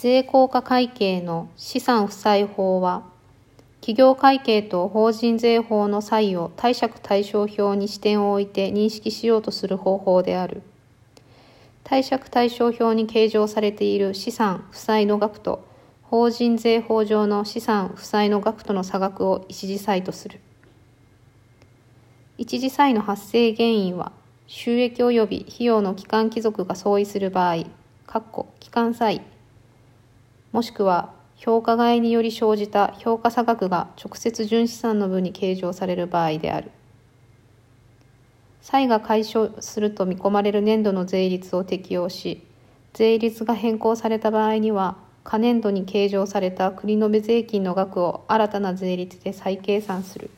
税効果会計の資産負債法は、企業会計と法人税法の際を貸借対照表に視点を置いて認識しようとする方法である。貸借対照表に計上されている資産負債の額と法人税法上の資産負債の額との差額を一時債とする。一時債の発生原因は収益及び費用の期間帰属が相違する場合、括弧期間債もしくは評価外により生じた評価差額が直接純資産の分に計上される場合である。債が解消すると見込まれる年度の税率を適用し、税率が変更された場合には、可年度に計上された繰延税金の額を新たな税率で再計算する。